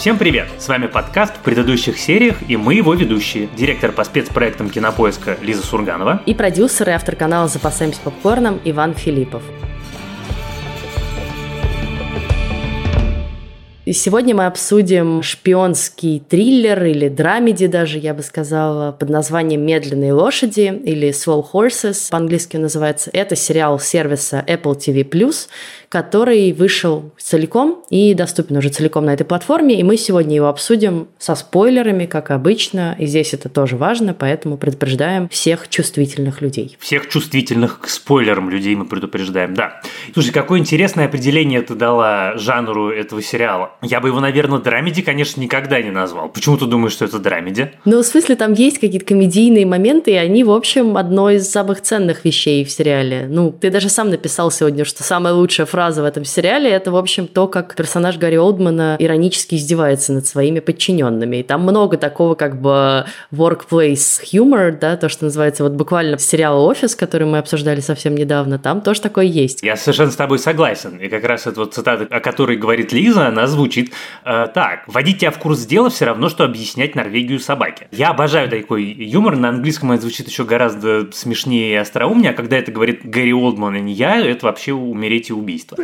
Всем привет! С вами подкаст в предыдущих сериях и мы его ведущие. Директор по спецпроектам кинопоиска Лиза Сурганова. И продюсер и автор канала «Запасаемся попкорном» Иван Филиппов. И сегодня мы обсудим шпионский триллер или драмеди даже, я бы сказала, под названием «Медленные лошади» или «Slow Horses» по-английски называется. Это сериал сервиса Apple TV+, который вышел целиком и доступен уже целиком на этой платформе, и мы сегодня его обсудим со спойлерами, как обычно, и здесь это тоже важно, поэтому предупреждаем всех чувствительных людей. Всех чувствительных к спойлерам людей мы предупреждаем, да. Слушай, какое интересное определение ты дала жанру этого сериала. Я бы его, наверное, драмеди, конечно, никогда не назвал. Почему ты думаешь, что это драмеди? Ну, в смысле, там есть какие-то комедийные моменты, и они, в общем, одно из самых ценных вещей в сериале. Ну, ты даже сам написал сегодня, что самая лучшая фраза фраза в этом сериале, это, в общем, то, как персонаж Гарри Олдмана иронически издевается над своими подчиненными. И там много такого как бы workplace humor, да, то, что называется вот буквально сериал «Офис», который мы обсуждали совсем недавно, там тоже такое есть. Я совершенно с тобой согласен. И как раз эта вот цитата, о которой говорит Лиза, она звучит э, так. «Вводить тебя в курс дела все равно, что объяснять Норвегию собаке». Я обожаю такой юмор. На английском это звучит еще гораздо смешнее и остроумнее, а когда это говорит Гарри Олдман, а не я, это вообще умереть и убийство убийства.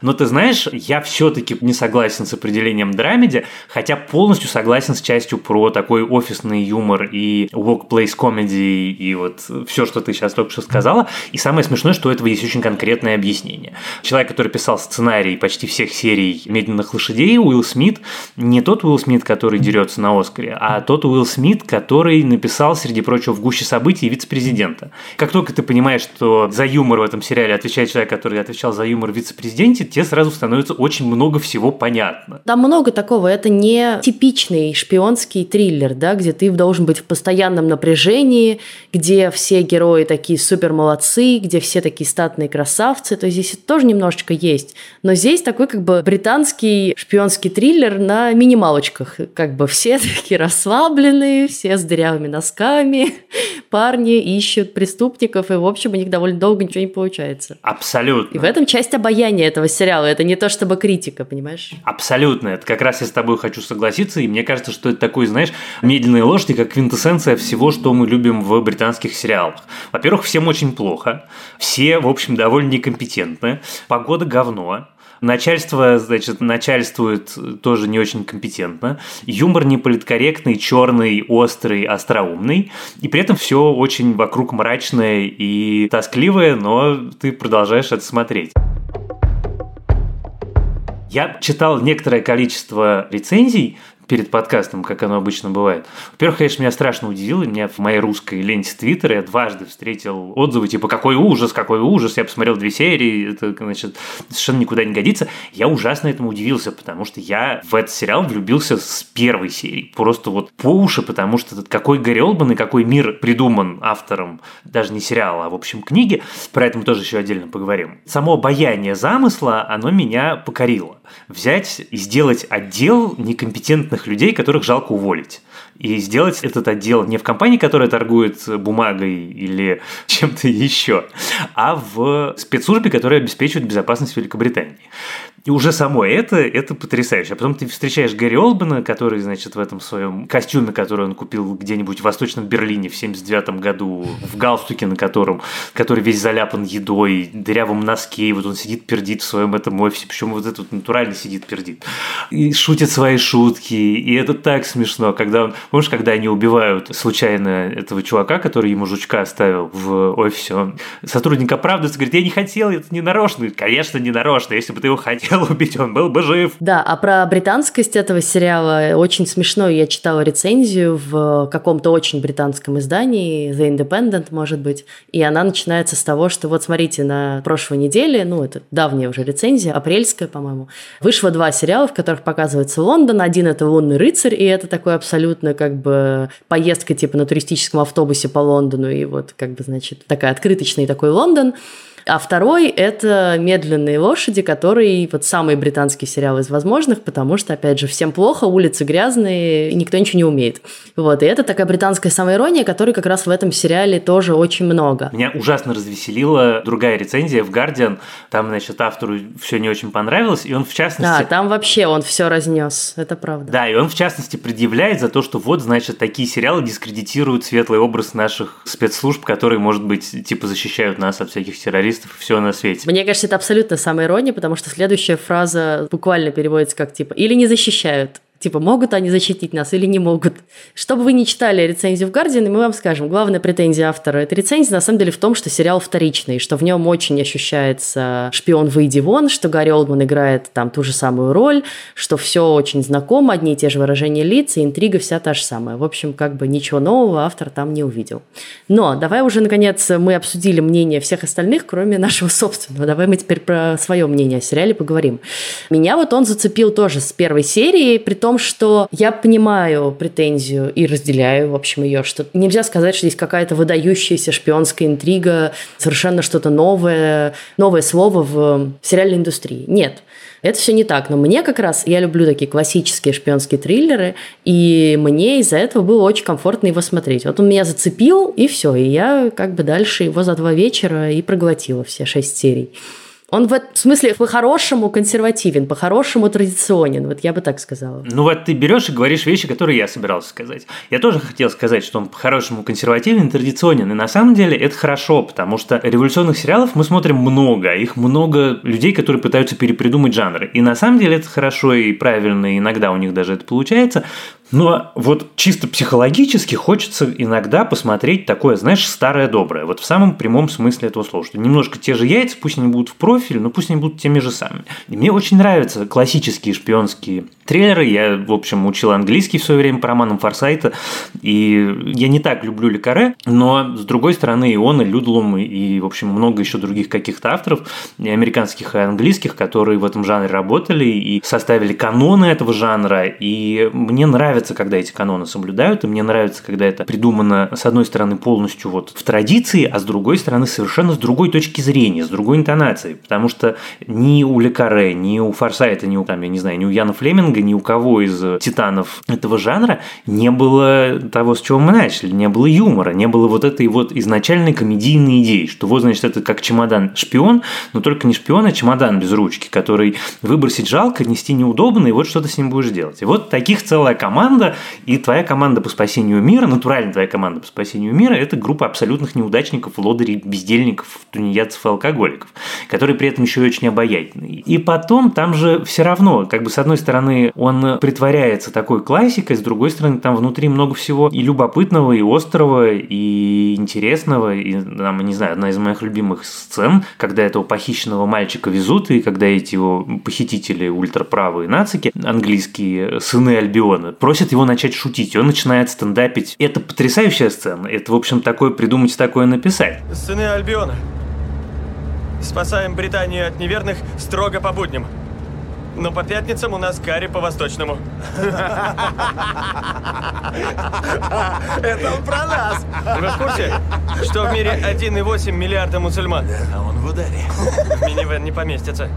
Но ты знаешь, я все-таки не согласен с определением драмеди, хотя полностью согласен с частью про такой офисный юмор и workplace comedy и вот все, что ты сейчас только что сказала. И самое смешное, что у этого есть очень конкретное объяснение. Человек, который писал сценарий почти всех серий «Медленных лошадей», Уилл Смит, не тот Уилл Смит, который дерется на Оскаре, а тот Уилл Смит, который написал, среди прочего, в гуще событий вице-президента. Как только ты понимаешь, что за юмор в этом сериале отвечает человек, который отвечал за юмор в вице-президенте, тебе сразу становится очень много всего понятно. Там много такого. Это не типичный шпионский триллер, да, где ты должен быть в постоянном напряжении, где все герои такие супер молодцы, где все такие статные красавцы. То есть здесь это тоже немножечко есть. Но здесь такой как бы британский шпионский триллер на минималочках. Как бы все такие расслабленные, все с дырявыми носками, парни ищут преступников, и, в общем, у них довольно долго ничего не получается. Абсолютно. И в этом часть обаяния этого сериала. Это не то чтобы критика, понимаешь? Абсолютно. Это как раз я с тобой хочу согласиться, и мне кажется, что это такой, знаешь, медленные лошади, как квинтэссенция всего, что мы любим в британских сериалах. Во-первых, всем очень плохо, все, в общем, довольно некомпетентны, погода говно, Начальство, значит, начальствует тоже не очень компетентно. Юмор не политкорректный, черный, острый, остроумный. И при этом все очень вокруг мрачное и тоскливое, но ты продолжаешь это смотреть. Я читал некоторое количество рецензий перед подкастом, как оно обычно бывает. Во-первых, конечно, меня страшно удивило. Меня в моей русской ленте Твиттера я дважды встретил отзывы типа «Какой ужас, какой ужас!» Я посмотрел две серии, это, значит, совершенно никуда не годится. Я ужасно этому удивился, потому что я в этот сериал влюбился с первой серии. Просто вот по уши, потому что этот какой Гарри Олбан и какой мир придуман автором даже не сериала, а в общем книги. Про это мы тоже еще отдельно поговорим. Само обаяние замысла, оно меня покорило. Взять и сделать отдел некомпетентных людей, которых жалко уволить. И сделать этот отдел не в компании, которая торгует бумагой или чем-то еще, а в спецслужбе, которая обеспечивает безопасность Великобритании. И уже само это, это потрясающе. А потом ты встречаешь Гэри Олбана, который, значит, в этом своем костюме, который он купил где-нибудь в Восточном Берлине в 79 году, в галстуке, на котором, который весь заляпан едой, дырявом носке, и вот он сидит, пердит в своем этом офисе, причем вот этот натурально сидит, пердит. И шутит свои шутки, и это так смешно, когда он, помнишь, когда они убивают случайно этого чувака, который ему жучка оставил в офисе, он, сотрудник оправдывается, говорит, я не хотел, это не нарочно. Конечно, не нарочно, если бы ты его хотел, убить, он был бы жив. Да, а про британскость этого сериала очень смешно. Я читала рецензию в каком-то очень британском издании, The Independent, может быть, и она начинается с того, что вот смотрите, на прошлой неделе, ну, это давняя уже рецензия, апрельская, по-моему, вышло два сериала, в которых показывается Лондон. Один – это «Лунный рыцарь», и это такой абсолютно как бы поездка типа на туристическом автобусе по Лондону, и вот как бы, значит, такая открыточный такой Лондон. А второй – это «Медленные лошади», который вот самый британский сериал из возможных, потому что, опять же, всем плохо, улицы грязные, и никто ничего не умеет. Вот, и это такая британская самоирония, которой как раз в этом сериале тоже очень много. Меня ужасно развеселила другая рецензия в Guardian. Там, значит, автору все не очень понравилось, и он, в частности... Да, там вообще он все разнес, это правда. Да, и он, в частности, предъявляет за то, что вот, значит, такие сериалы дискредитируют светлый образ наших спецслужб, которые, может быть, типа защищают нас от всяких террористов и все на свете. Мне кажется, это абсолютно самая ирония, потому что следующая фраза буквально переводится как типа «или не защищают». Типа, могут они защитить нас или не могут. Чтобы вы не читали рецензию в Guardian, мы вам скажем, главная претензия автора этой рецензии на самом деле в том, что сериал вторичный, что в нем очень ощущается шпион выйди вон, что Гарри Олдман играет там ту же самую роль, что все очень знакомо, одни и те же выражения лиц, и интрига вся та же самая. В общем, как бы ничего нового автор там не увидел. Но давай уже, наконец, мы обсудили мнение всех остальных, кроме нашего собственного. Давай мы теперь про свое мнение о сериале поговорим. Меня вот он зацепил тоже с первой серии, при том, том, что я понимаю претензию и разделяю, в общем, ее, что нельзя сказать, что здесь какая-то выдающаяся шпионская интрига, совершенно что-то новое, новое слово в сериальной индустрии. Нет. Это все не так, но мне как раз, я люблю такие классические шпионские триллеры, и мне из-за этого было очень комфортно его смотреть. Вот он меня зацепил, и все, и я как бы дальше его за два вечера и проглотила все шесть серий. Он в этом смысле по-хорошему консервативен, по-хорошему традиционен, вот я бы так сказала. Ну вот ты берешь и говоришь вещи, которые я собирался сказать. Я тоже хотел сказать, что он по-хорошему консервативен, традиционен, и на самом деле это хорошо, потому что революционных сериалов мы смотрим много, их много людей, которые пытаются перепридумать жанры. И на самом деле это хорошо и правильно, и иногда у них даже это получается, но вот чисто психологически хочется иногда посмотреть такое, знаешь, старое доброе. Вот в самом прямом смысле этого слова. Что немножко те же яйца, пусть они будут в профиль, но пусть они будут теми же самыми. И мне очень нравятся классические шпионские триллеры. Я, в общем, учил английский в свое время по романам Форсайта. И я не так люблю Лекаре, но, с другой стороны, и он, и Людлум, и, в общем, много еще других каких-то авторов, и американских, и английских, которые в этом жанре работали и составили каноны этого жанра. И мне нравится нравится, когда эти каноны соблюдают, и мне нравится, когда это придумано, с одной стороны, полностью вот в традиции, а с другой стороны, совершенно с другой точки зрения, с другой интонацией. Потому что ни у Лекаре, ни у Форсайта, ни у, там, я не знаю, ни у Яна Флеминга, ни у кого из титанов этого жанра не было того, с чего мы начали, не было юмора, не было вот этой вот изначальной комедийной идеи, что вот, значит, это как чемодан-шпион, но только не шпион, а чемодан без ручки, который выбросить жалко, нести неудобно, и вот что ты с ним будешь делать. И вот таких целая команда команда, и твоя команда по спасению мира, натурально твоя команда по спасению мира, это группа абсолютных неудачников, лодырей, бездельников, тунеядцев и алкоголиков, которые при этом еще и очень обаятельные. И потом там же все равно, как бы с одной стороны, он притворяется такой классикой, с другой стороны, там внутри много всего и любопытного, и острого, и интересного, и, там, не знаю, одна из моих любимых сцен, когда этого похищенного мальчика везут, и когда эти его похитители ультраправые нацики, английские сыны Альбиона, просят просит его начать шутить, и он начинает стендапить. Это потрясающая сцена. Это, в общем, такое придумать, такое написать. Сыны Альбиона. Спасаем Британию от неверных строго по будням. Но по пятницам у нас карри по-восточному. Это он про нас. Вы в курсе, что в мире 1,8 миллиарда мусульман? А он в ударе. В минивэн не поместится.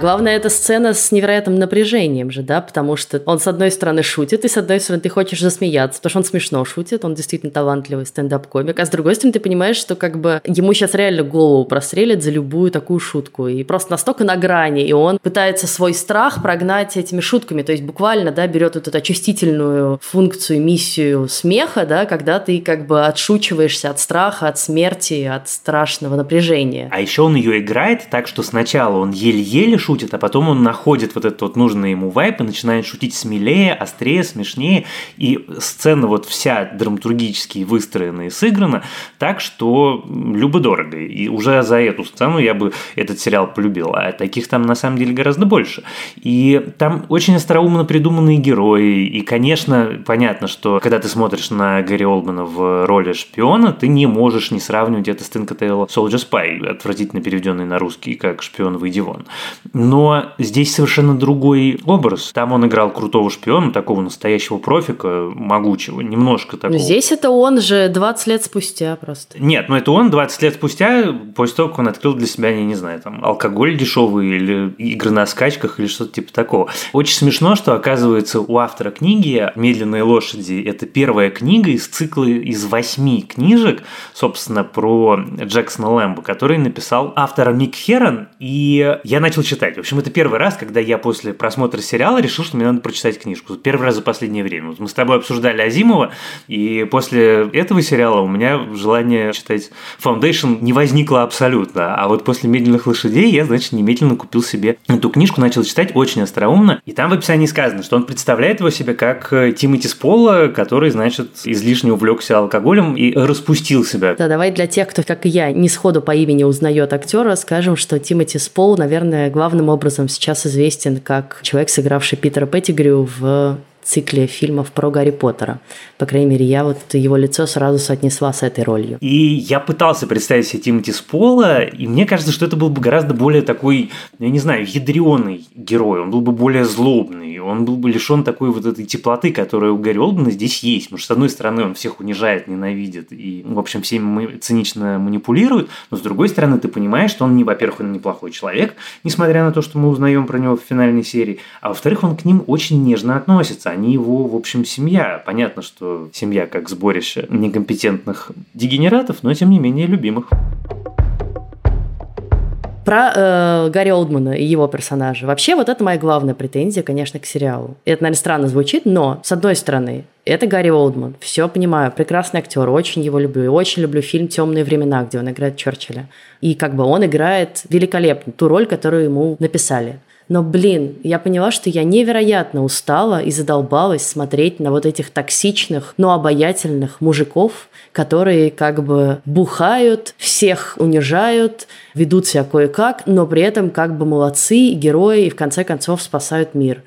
Главное, эта сцена с невероятным напряжением же, да, потому что он, с одной стороны, шутит, и с одной стороны, ты хочешь засмеяться, потому что он смешно шутит, он действительно талантливый стендап-комик, а с другой стороны, ты понимаешь, что как бы ему сейчас реально голову прострелят за любую такую шутку, и просто настолько на грани, и он пытается свой страх прогнать этими шутками, то есть буквально, да, берет вот эту очистительную функцию, миссию смеха, да, когда ты как бы отшучиваешься от страха, от смерти, от страшного напряжения. А еще он ее играет так, что сначала он еле-еле шутит, а потом он находит вот этот вот нужный ему вайп и начинает шутить смелее, острее, смешнее. И сцена вот вся драматургически выстроена и сыграна так, что любо-дорого. И уже за эту сцену я бы этот сериал полюбил. А таких там на самом деле гораздо больше. И там очень остроумно придуманные герои. И, конечно, понятно, что когда ты смотришь на Гарри Олдмана в роли шпиона, ты не можешь не сравнивать это с Тинкотейл Soldier Spy, отвратительно переведенный на русский как «Шпион, выйди вон». Но здесь совершенно другой образ. Там он играл крутого шпиона, такого настоящего профика, могучего, немножко такого. Здесь это он же 20 лет спустя просто. Нет, ну это он 20 лет спустя, после того, как он открыл для себя, я не знаю, там, алкоголь дешевый или игры на скачках или что-то типа такого. Очень смешно, что оказывается у автора книги «Медленные лошади» это первая книга из цикла из восьми книжек, собственно, про Джексона Лэмбо, который написал автор Мик Херон, и я начал читать. В общем, это первый раз, когда я после просмотра сериала решил, что мне надо прочитать книжку. Первый раз за последнее время. Вот мы с тобой обсуждали Азимова, и после этого сериала у меня желание читать Foundation не возникло абсолютно. А вот после «Медленных лошадей» я, значит, немедленно купил себе эту книжку, начал читать очень остроумно. И там в описании сказано, что он представляет его себе как э, Тимоти Спола, который, значит, излишне увлекся алкоголем и распустил себя. Да, давай для тех, кто, как и я, не сходу по имени узнает актера, скажем, что Тимоти Спол, наверное, главным образом сейчас известен как человек, сыгравший Питера Петтигрю в цикле фильмов про Гарри Поттера. По крайней мере, я вот его лицо сразу соотнесла с этой ролью. И я пытался представить себе Тимоти Спола, и мне кажется, что это был бы гораздо более такой, я не знаю, ядреный герой. Он был бы более злобный, он был бы лишен такой вот этой теплоты, которая у Гарри Олдмана здесь есть. Потому что, с одной стороны, он всех унижает, ненавидит и, в общем, всеми цинично манипулирует, но, с другой стороны, ты понимаешь, что он, не, во-первых, он неплохой человек, несмотря на то, что мы узнаем про него в финальной серии, а во-вторых, он к ним очень нежно относится они его, в общем, семья. Понятно, что семья как сборище некомпетентных дегенератов, но тем не менее любимых. Про э, Гарри Олдмана и его персонажа. Вообще, вот это моя главная претензия, конечно, к сериалу. Это, наверное, странно звучит, но, с одной стороны, это Гарри Олдман. Все понимаю. Прекрасный актер. Очень его люблю. И очень люблю фильм «Темные времена», где он играет Черчилля. И как бы он играет великолепно ту роль, которую ему написали. Но, блин, я поняла, что я невероятно устала и задолбалась смотреть на вот этих токсичных, но обаятельных мужиков, которые как бы бухают, всех унижают, ведут себя кое-как, но при этом как бы молодцы, герои и в конце концов спасают мир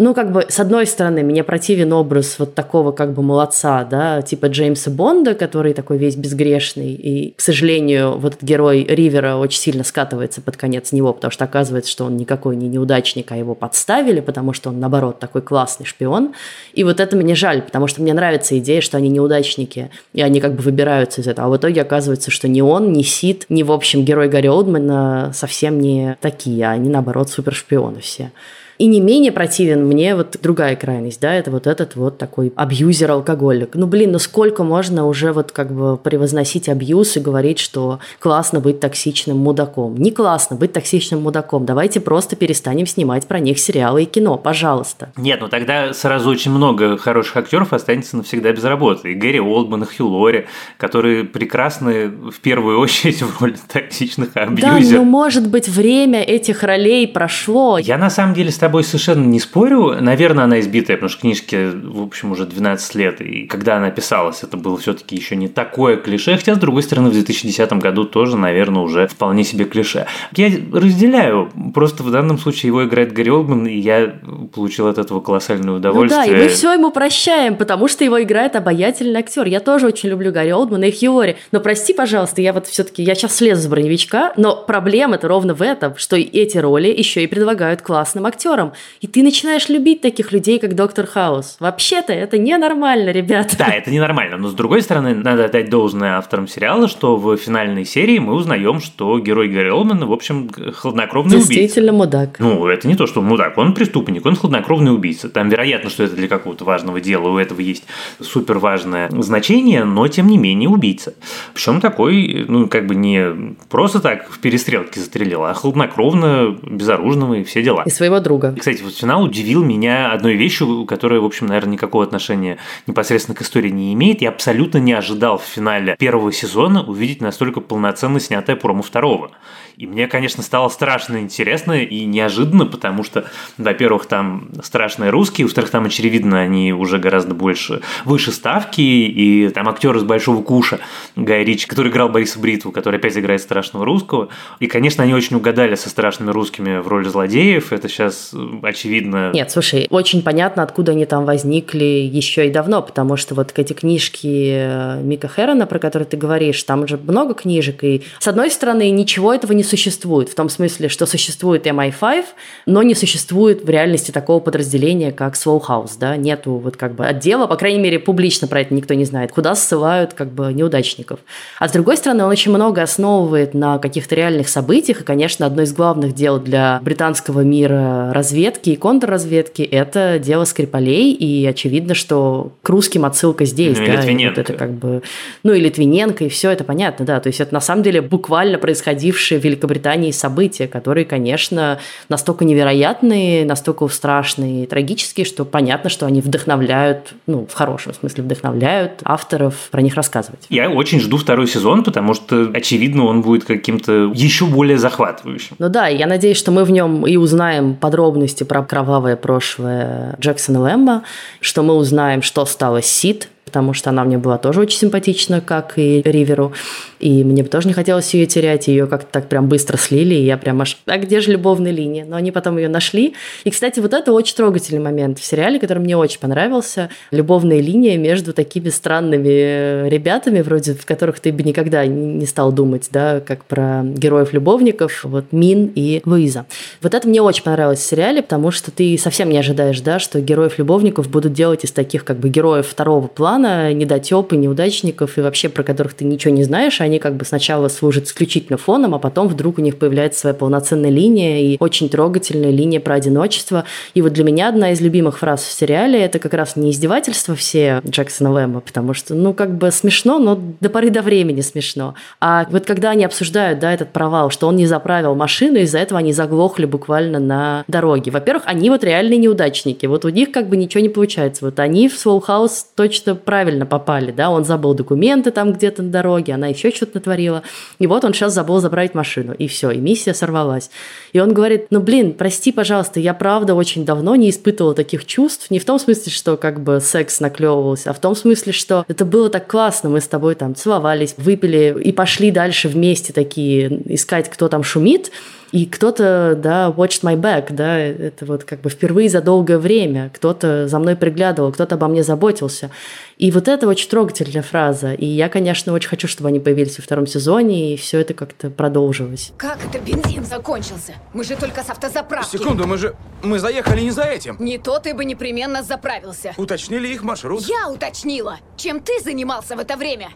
ну, как бы, с одной стороны, мне противен образ вот такого как бы молодца, да, типа Джеймса Бонда, который такой весь безгрешный, и, к сожалению, вот этот герой Ривера очень сильно скатывается под конец него, потому что оказывается, что он никакой не неудачник, а его подставили, потому что он, наоборот, такой классный шпион. И вот это мне жаль, потому что мне нравится идея, что они неудачники, и они как бы выбираются из этого. А в итоге оказывается, что ни он, ни Сид, ни, в общем, герой Гарри Олдмана совсем не такие, а они, наоборот, супершпионы все. И не менее противен мне вот другая крайность, да, это вот этот вот такой абьюзер-алкоголик. Ну, блин, ну сколько можно уже вот как бы превозносить абьюз и говорить, что классно быть токсичным мудаком. Не классно быть токсичным мудаком. Давайте просто перестанем снимать про них сериалы и кино, пожалуйста. Нет, ну тогда сразу очень много хороших актеров останется навсегда без работы. И Гэри Олдман, и Хью Лори, которые прекрасны в первую очередь в роли токсичных абьюзеров. Да, ну может быть время этих ролей прошло. Я на самом деле с тобой совершенно не спорю. Наверное, она избитая, потому что книжке, в общем, уже 12 лет. И когда она писалась, это было все-таки еще не такое клише. Хотя, с другой стороны, в 2010 году тоже, наверное, уже вполне себе клише. Я разделяю. Просто в данном случае его играет Гарри Олдман, и я получил от этого колоссальное удовольствие. Ну да, и мы все ему прощаем, потому что его играет обаятельный актер. Я тоже очень люблю Гарри Олдмана и Хьюори. Но прости, пожалуйста, я вот все-таки, я сейчас слезу с броневичка, но проблема-то ровно в этом, что эти роли еще и предлагают классным актерам актером, и ты начинаешь любить таких людей, как Доктор Хаус. Вообще-то это ненормально, ребята. Да, это ненормально, но с другой стороны, надо отдать должное авторам сериала, что в финальной серии мы узнаем, что герой Гарри Олмана, в общем, хладнокровный убийца. Действительно мудак. Ну, это не то, что он мудак, он преступник, он хладнокровный убийца. Там вероятно, что это для какого-то важного дела, у этого есть супер важное значение, но тем не менее убийца. Причем такой, ну, как бы не просто так в перестрелке застрелил, а хладнокровно, безоружного и все дела. И своего друга много. И, кстати, вот финал удивил меня одной вещью, которая, в общем, наверное, никакого отношения непосредственно к истории не имеет. Я абсолютно не ожидал в финале первого сезона увидеть настолько полноценно снятое промо второго. И мне, конечно, стало страшно интересно и неожиданно, потому что, во-первых, там страшные русские, во-вторых, там, очевидно, они уже гораздо больше, выше ставки, и там актер из «Большого куша» Гай Рич, который играл Бориса Бритву, который опять играет страшного русского. И, конечно, они очень угадали со страшными русскими в роли злодеев. Это сейчас очевидно. Нет, слушай, очень понятно, откуда они там возникли еще и давно, потому что вот эти книжки э, Мика Хэрона, про которые ты говоришь, там же много книжек, и с одной стороны, ничего этого не существует. В том смысле, что существует MI5, но не существует в реальности такого подразделения, как Slow House, да, нету вот как бы отдела, по крайней мере, публично про это никто не знает, куда ссылают как бы неудачников. А с другой стороны, он очень много основывает на каких-то реальных событиях, и, конечно, одно из главных дел для британского мира разведки и контрразведки – это дело Скрипалей, и очевидно, что к русским отсылка здесь, ну, да, Литвиненко. вот это как бы, ну и Литвиненко, и все это понятно, да, то есть это на самом деле буквально происходившие в Великобритании события, которые, конечно, настолько невероятные, настолько страшные и трагические, что понятно, что они вдохновляют, ну, в хорошем смысле вдохновляют авторов про них рассказывать. Я очень жду второй сезон, потому что, очевидно, он будет каким-то еще более захватывающим. Ну да, я надеюсь, что мы в нем и узнаем подробности про кровавое прошлое Джексона Лэмба, что мы узнаем, что стало с Сид, потому что она мне была тоже очень симпатична, как и Риверу. И мне бы тоже не хотелось ее терять, ее как-то так прям быстро слили, и я прям аж, а где же любовная линия? Но они потом ее нашли. И, кстати, вот это очень трогательный момент в сериале, который мне очень понравился. Любовная линия между такими странными ребятами, вроде в которых ты бы никогда не стал думать, да, как про героев-любовников, вот Мин и Луиза. Вот это мне очень понравилось в сериале, потому что ты совсем не ожидаешь, да, что героев-любовников будут делать из таких как бы героев второго плана, недотепы, неудачников и вообще про которых ты ничего не знаешь, они как бы сначала служат исключительно фоном, а потом вдруг у них появляется своя полноценная линия и очень трогательная линия про одиночество. И вот для меня одна из любимых фраз в сериале это как раз не издевательство все Джексона Лэма, потому что, ну, как бы смешно, но до поры до времени смешно. А вот когда они обсуждают, да, этот провал, что он не заправил машину, из-за этого они заглохли буквально на дороге. Во-первых, они вот реальные неудачники. Вот у них как бы ничего не получается. Вот они в Soul House точно правильно попали, да, он забыл документы там где-то на дороге, она еще что-то натворила. И вот он сейчас забыл забрать машину. И все, и миссия сорвалась. И он говорит, ну блин, прости, пожалуйста, я правда очень давно не испытывала таких чувств. Не в том смысле, что как бы секс наклевывался, а в том смысле, что это было так классно. Мы с тобой там целовались, выпили и пошли дальше вместе такие искать, кто там шумит. И кто-то, да, watched my back, да, это вот как бы впервые за долгое время. Кто-то за мной приглядывал, кто-то обо мне заботился. И вот это очень трогательная фраза. И я, конечно, очень хочу, чтобы они появились во втором сезоне, и все это как-то продолжилось. Как это бензин закончился? Мы же только с автозаправки. Секунду, мы же... Мы заехали не за этим. Не то ты бы непременно заправился. Уточнили их маршрут. Я уточнила. Чем ты занимался в это время?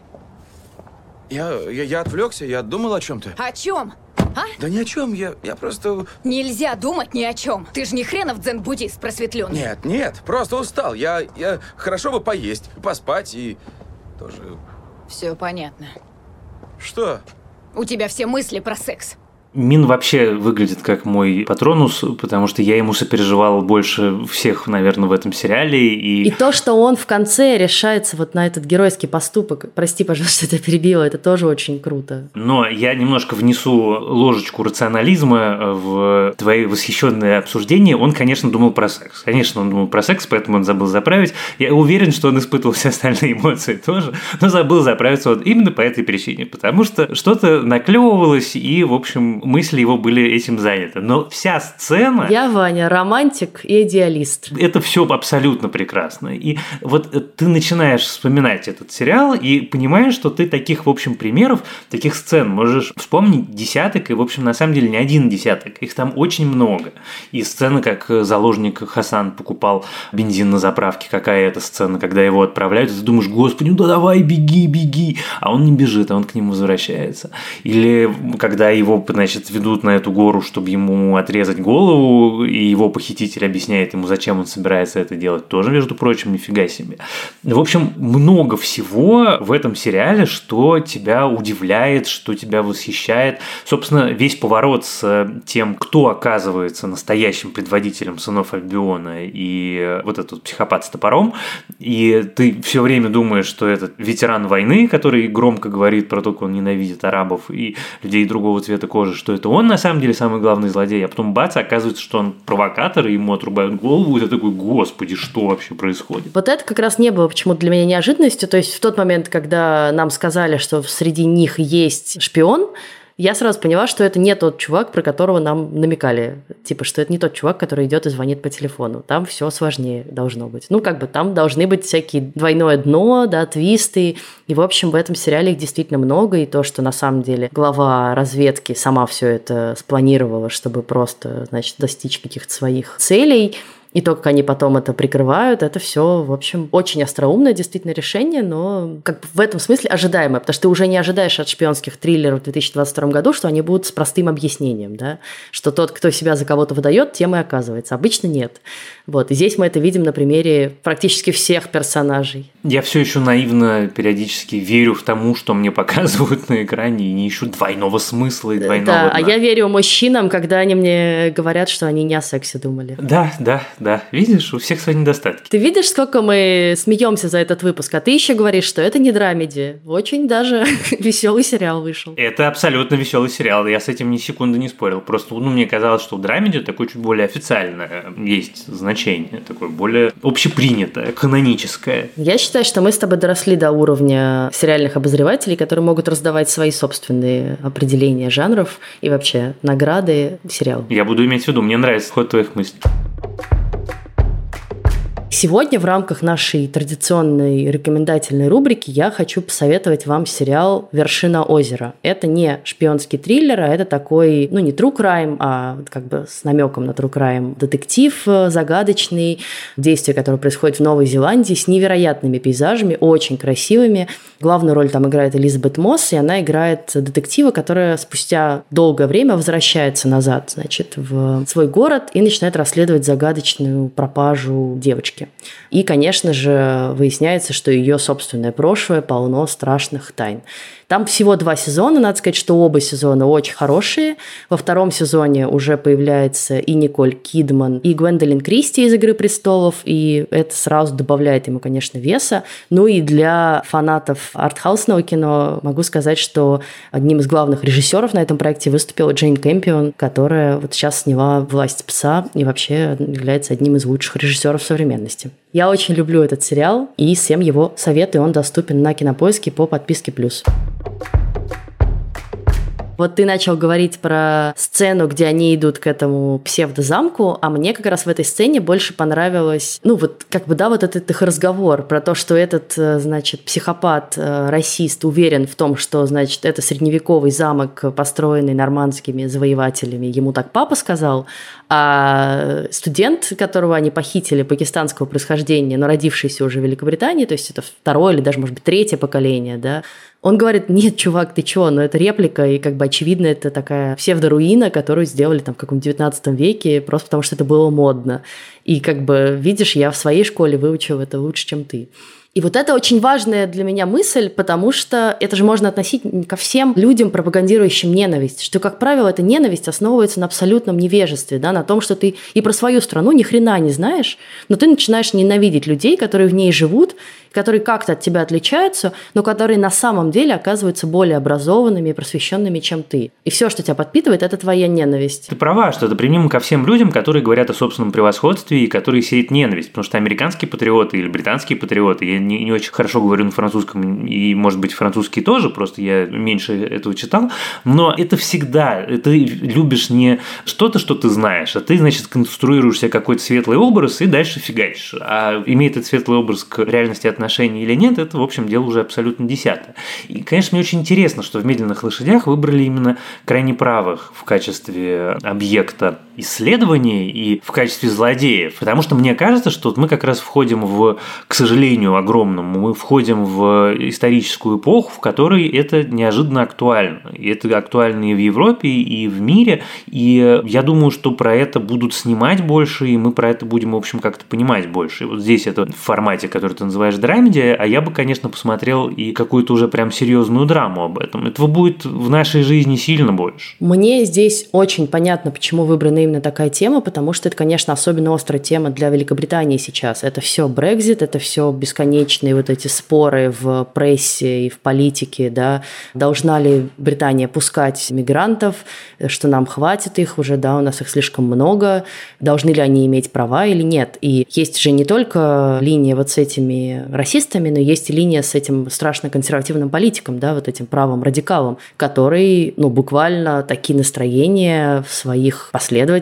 Я, я, я отвлекся, я думал о чем-то. О чем? А? Да ни о чем, я, я просто... Нельзя думать ни о чем. Ты же не хренов дзен-буддист просветленный. Нет, нет, просто устал. Я, я... Хорошо бы поесть, поспать и... Тоже... Все понятно. Что? У тебя все мысли про секс. Мин вообще выглядит как мой патронус, потому что я ему сопереживал больше всех, наверное, в этом сериале. И... и то, что он в конце решается вот на этот геройский поступок, прости, пожалуйста, что это перебило, это тоже очень круто. Но я немножко внесу ложечку рационализма в твои восхищенные обсуждения. Он, конечно, думал про секс. Конечно, он думал про секс, поэтому он забыл заправить. Я уверен, что он испытывал все остальные эмоции тоже, но забыл заправиться вот именно по этой причине, потому что что-то наклевывалось, и, в общем, мысли его были этим заняты. Но вся сцена... Я, Ваня, романтик и идеалист. Это все абсолютно прекрасно. И вот ты начинаешь вспоминать этот сериал и понимаешь, что ты таких, в общем, примеров, таких сцен можешь вспомнить десяток, и, в общем, на самом деле не один десяток. Их там очень много. И сцена, как заложник Хасан покупал бензин на заправке, какая это сцена, когда его отправляют, и ты думаешь, господи, ну да давай, беги, беги. А он не бежит, а он к нему возвращается. Или когда его, значит, значит, ведут на эту гору, чтобы ему отрезать голову, и его похититель объясняет ему, зачем он собирается это делать. Тоже, между прочим, нифига себе. В общем, много всего в этом сериале, что тебя удивляет, что тебя восхищает. Собственно, весь поворот с тем, кто оказывается настоящим предводителем сынов Альбиона и вот этот психопат с топором, и ты все время думаешь, что этот ветеран войны, который громко говорит про то, как он ненавидит арабов и людей другого цвета кожи, что это он на самом деле самый главный злодей, а потом бац, оказывается, что он провокатор, и ему отрубают голову, и ты такой, господи, что вообще происходит? Вот это как раз не было почему-то для меня неожиданностью, то есть в тот момент, когда нам сказали, что среди них есть шпион, я сразу поняла, что это не тот чувак, про которого нам намекали. Типа, что это не тот чувак, который идет и звонит по телефону. Там все сложнее должно быть. Ну, как бы там должны быть всякие двойное дно, да, твисты. И, в общем, в этом сериале их действительно много. И то, что на самом деле глава разведки сама все это спланировала, чтобы просто, значит, достичь каких-то своих целей – и то, как они потом это прикрывают, это все, в общем, очень остроумное действительно решение, но как бы в этом смысле ожидаемое, потому что ты уже не ожидаешь от шпионских триллеров в 2022 году, что они будут с простым объяснением, да, что тот, кто себя за кого-то выдает, тем и оказывается. Обычно нет. Вот. И здесь мы это видим на примере практически всех персонажей. Я все еще наивно периодически верю в тому, что мне показывают на экране, и не ищу двойного смысла и двойного Да, дна. а я верю мужчинам, когда они мне говорят, что они не о сексе думали. Да, да, да. Видишь, у всех свои недостатки. Ты видишь, сколько мы смеемся за этот выпуск, а ты еще говоришь, что это не драмеди. Очень даже веселый сериал вышел. Это абсолютно веселый сериал, я с этим ни секунды не спорил. Просто ну, мне казалось, что у драмеди такое чуть более официальное есть значение, такое более общепринятое, каноническое. Я считаю, что мы с тобой доросли до уровня сериальных обозревателей, которые могут раздавать свои собственные определения жанров и вообще награды сериалу. Я буду иметь в виду, мне нравится ход твоих мыслей. Сегодня в рамках нашей традиционной рекомендательной рубрики я хочу посоветовать вам сериал «Вершина озера». Это не шпионский триллер, а это такой, ну не true crime, а как бы с намеком на true crime детектив э, загадочный, действие, которое происходит в Новой Зеландии с невероятными пейзажами, очень красивыми. Главную роль там играет Элизабет Мосс, и она играет детектива, которая спустя долгое время возвращается назад, значит, в свой город и начинает расследовать загадочную пропажу девочки. И, конечно же, выясняется, что ее собственное прошлое полно страшных тайн. Там всего два сезона, надо сказать, что оба сезона очень хорошие. Во втором сезоне уже появляется и Николь Кидман, и Гвендолин Кристи из «Игры престолов», и это сразу добавляет ему, конечно, веса. Ну и для фанатов артхаусного кино могу сказать, что одним из главных режиссеров на этом проекте выступила Джейн Кэмпион, которая вот сейчас сняла «Власть пса» и вообще является одним из лучших режиссеров современности. Я очень люблю этот сериал и всем его советую. Он доступен на Кинопоиске по подписке «Плюс». Вот ты начал говорить про сцену, где они идут к этому псевдозамку, а мне как раз в этой сцене больше понравилось, ну вот как бы, да, вот этот их разговор про то, что этот, э, значит, психопат, э, расист уверен в том, что, значит, это средневековый замок, построенный нормандскими завоевателями, ему так папа сказал, а студент, которого они похитили, пакистанского происхождения, но родившийся уже в Великобритании, то есть это второе или даже, может быть, третье поколение, да, он говорит, нет, чувак, ты чё, ну это реплика, и как бы очевидно это такая псевдоруина, которую сделали там в каком-то 19 веке, просто потому что это было модно. И как бы, видишь, я в своей школе выучил это лучше, чем ты. И вот это очень важная для меня мысль, потому что это же можно относить ко всем людям, пропагандирующим ненависть, что, как правило, эта ненависть основывается на абсолютном невежестве, да, на том, что ты и про свою страну ни хрена не знаешь, но ты начинаешь ненавидеть людей, которые в ней живут, которые как-то от тебя отличаются, но которые на самом деле оказываются более образованными и просвещенными, чем ты. И все, что тебя подпитывает, это твоя ненависть. Ты права, что это применимо ко всем людям, которые говорят о собственном превосходстве и которые сеют ненависть. Потому что американские патриоты или британские патриоты, я не, не очень хорошо говорю на французском, и, может быть, французский тоже, просто я меньше этого читал, но это всегда, ты любишь не что-то, что ты знаешь, а ты, значит, конструируешь себе какой-то светлый образ и дальше фигачишь. А имеет этот светлый образ к реальности отношений или нет, это, в общем, дело уже абсолютно десятое. И, конечно, мне очень интересно, что в «Медленных лошадях» выбрали именно крайне правых в качестве объекта исследований и в качестве злодеев, потому что мне кажется, что мы как раз входим в, к сожалению, огромному, мы входим в историческую эпоху, в которой это неожиданно актуально. И это актуально и в Европе, и в мире, и я думаю, что про это будут снимать больше, и мы про это будем, в общем, как-то понимать больше. И вот здесь это в формате, который ты называешь драмеди, а я бы, конечно, посмотрел и какую-то уже прям серьезную драму об этом. Этого будет в нашей жизни сильно больше. Мне здесь очень понятно, почему выбраны именно такая тема, потому что это, конечно, особенно острая тема для Великобритании сейчас. Это все Брекзит, это все бесконечные вот эти споры в прессе и в политике, да. Должна ли Британия пускать мигрантов, что нам хватит их уже, да, у нас их слишком много, должны ли они иметь права или нет. И есть же не только линия вот с этими расистами, но есть и линия с этим страшно консервативным политиком, да, вот этим правым радикалом, который, ну, буквально такие настроения в своих последователях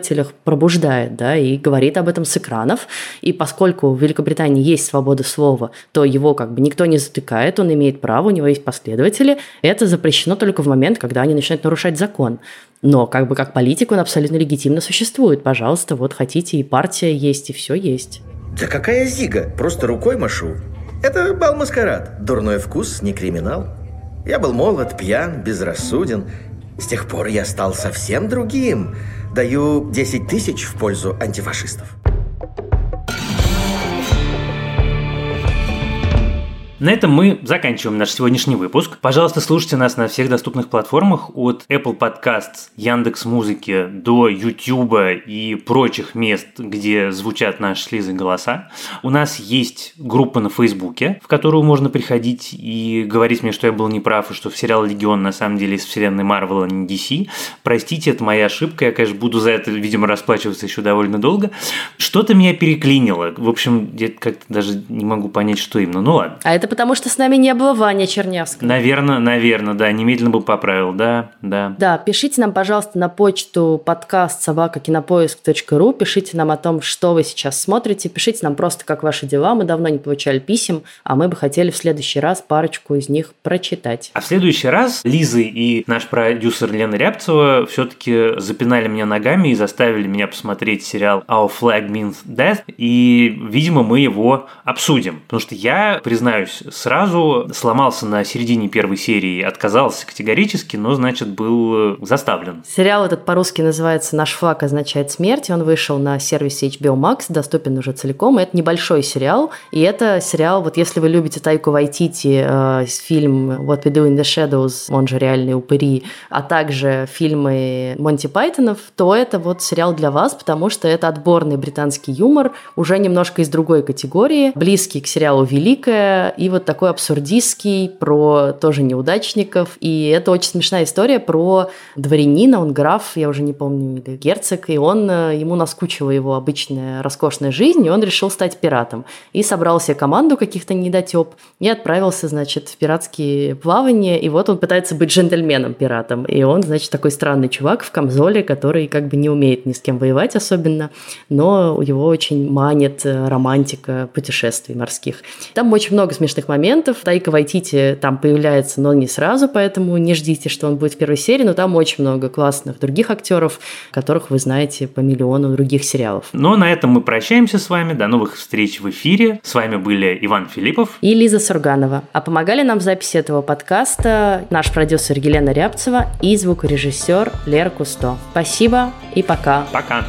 пробуждает, да, и говорит об этом с экранов. И поскольку в Великобритании есть свобода слова, то его как бы никто не затыкает, он имеет право, у него есть последователи. Это запрещено только в момент, когда они начинают нарушать закон. Но как бы как политик он абсолютно легитимно существует. Пожалуйста, вот хотите, и партия есть, и все есть. Да какая зига? Просто рукой машу. Это бал-маскарад. Дурной вкус, не криминал. Я был молод, пьян, безрассуден. С тех пор я стал совсем другим. Даю 10 тысяч в пользу антифашистов. На этом мы заканчиваем наш сегодняшний выпуск. Пожалуйста, слушайте нас на всех доступных платформах от Apple Podcasts, Яндекс Музыки до YouTube и прочих мест, где звучат наши слезы голоса. У нас есть группа на Фейсбуке, в которую можно приходить и говорить мне, что я был неправ, и что сериал «Легион» на самом деле из вселенной Марвела, а не DC. Простите, это моя ошибка, я, конечно, буду за это, видимо, расплачиваться еще довольно долго. Что-то меня переклинило. В общем, я как-то даже не могу понять, что именно. Ну ладно. А это потому что с нами не было Ваня Чернявского. Наверное, наверное, да, немедленно бы поправил, да, да. Да, пишите нам, пожалуйста, на почту подкаст собакакинопоиск.ру, пишите нам о том, что вы сейчас смотрите, пишите нам просто, как ваши дела, мы давно не получали писем, а мы бы хотели в следующий раз парочку из них прочитать. А в следующий раз Лиза и наш продюсер Лена Рябцева все-таки запинали меня ногами и заставили меня посмотреть сериал Our Flag Means Death, и, видимо, мы его обсудим, потому что я, признаюсь, сразу сломался на середине первой серии, отказался категорически, но, значит, был заставлен. Сериал этот по-русски называется «Наш флаг означает смерть», он вышел на сервисе HBO Max, доступен уже целиком, это небольшой сериал, и это сериал, вот если вы любите Тайку Вайтити, э, фильм «What We Do in the Shadows», он же «Реальные упыри», а также фильмы Монти Пайтонов, то это вот сериал для вас, потому что это отборный британский юмор, уже немножко из другой категории, близкий к сериалу «Великая», и вот такой абсурдистский про тоже неудачников. И это очень смешная история про дворянина, он граф, я уже не помню, или герцог, и он, э, ему наскучила его обычная роскошная жизнь, и он решил стать пиратом. И собрал себе команду каких-то недотеп и отправился, значит, в пиратские плавания, и вот он пытается быть джентльменом-пиратом. И он, значит, такой странный чувак в камзоле, который как бы не умеет ни с кем воевать особенно, но его очень манит э, романтика путешествий морских. Там очень много смешных смешных моментов. Тайка Вайтити там появляется, но не сразу, поэтому не ждите, что он будет в первой серии, но там очень много классных других актеров, которых вы знаете по миллиону других сериалов. Но на этом мы прощаемся с вами. До новых встреч в эфире. С вами были Иван Филиппов и Лиза Сурганова. А помогали нам в записи этого подкаста наш продюсер Елена Рябцева и звукорежиссер Лера Кусто. Спасибо и пока. Пока.